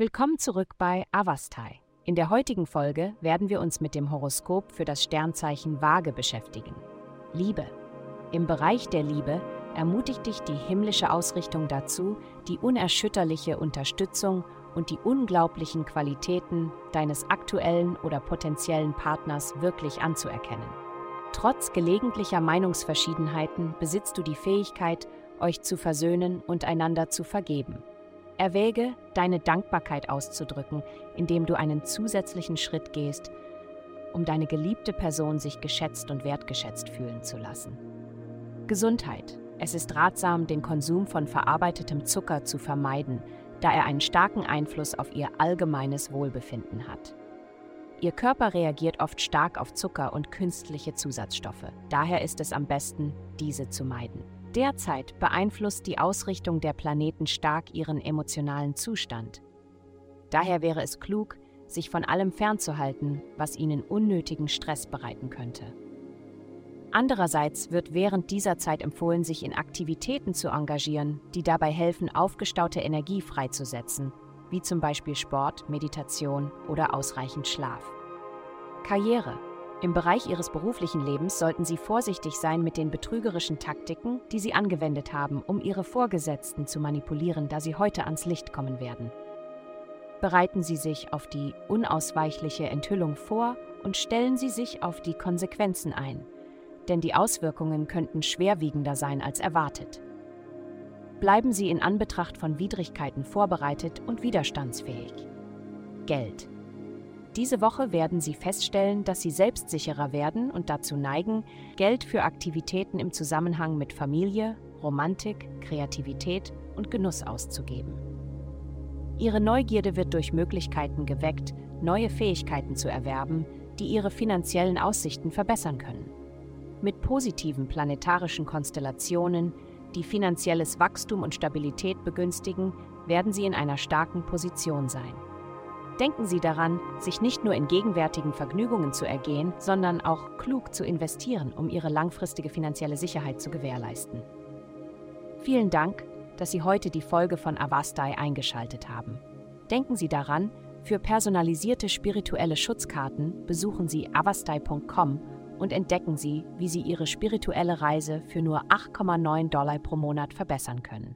Willkommen zurück bei Avastai. In der heutigen Folge werden wir uns mit dem Horoskop für das Sternzeichen Waage beschäftigen. Liebe. Im Bereich der Liebe ermutigt dich die himmlische Ausrichtung dazu, die unerschütterliche Unterstützung und die unglaublichen Qualitäten deines aktuellen oder potenziellen Partners wirklich anzuerkennen. Trotz gelegentlicher Meinungsverschiedenheiten besitzt du die Fähigkeit, euch zu versöhnen und einander zu vergeben. Erwäge, deine Dankbarkeit auszudrücken, indem du einen zusätzlichen Schritt gehst, um deine geliebte Person sich geschätzt und wertgeschätzt fühlen zu lassen. Gesundheit. Es ist ratsam, den Konsum von verarbeitetem Zucker zu vermeiden, da er einen starken Einfluss auf ihr allgemeines Wohlbefinden hat. Ihr Körper reagiert oft stark auf Zucker und künstliche Zusatzstoffe. Daher ist es am besten, diese zu meiden. Derzeit beeinflusst die Ausrichtung der Planeten stark ihren emotionalen Zustand. Daher wäre es klug, sich von allem fernzuhalten, was ihnen unnötigen Stress bereiten könnte. Andererseits wird während dieser Zeit empfohlen, sich in Aktivitäten zu engagieren, die dabei helfen, aufgestaute Energie freizusetzen, wie zum Beispiel Sport, Meditation oder ausreichend Schlaf. Karriere. Im Bereich Ihres beruflichen Lebens sollten Sie vorsichtig sein mit den betrügerischen Taktiken, die Sie angewendet haben, um Ihre Vorgesetzten zu manipulieren, da sie heute ans Licht kommen werden. Bereiten Sie sich auf die unausweichliche Enthüllung vor und stellen Sie sich auf die Konsequenzen ein – denn die Auswirkungen könnten schwerwiegender sein als erwartet. Bleiben Sie in Anbetracht von Widrigkeiten vorbereitet und widerstandsfähig. Geld. Diese Woche werden Sie feststellen, dass Sie selbstsicherer werden und dazu neigen, Geld für Aktivitäten im Zusammenhang mit Familie, Romantik, Kreativität und Genuss auszugeben. Ihre Neugierde wird durch Möglichkeiten geweckt, neue Fähigkeiten zu erwerben, die Ihre finanziellen Aussichten verbessern können. Mit positiven planetarischen Konstellationen, die finanzielles Wachstum und Stabilität begünstigen, werden Sie in einer starken Position sein. Denken Sie daran, sich nicht nur in gegenwärtigen Vergnügungen zu ergehen, sondern auch klug zu investieren, um Ihre langfristige finanzielle Sicherheit zu gewährleisten. Vielen Dank, dass Sie heute die Folge von Avastai eingeschaltet haben. Denken Sie daran, für personalisierte spirituelle Schutzkarten besuchen Sie avastai.com und entdecken Sie, wie Sie Ihre spirituelle Reise für nur 8,9 Dollar pro Monat verbessern können.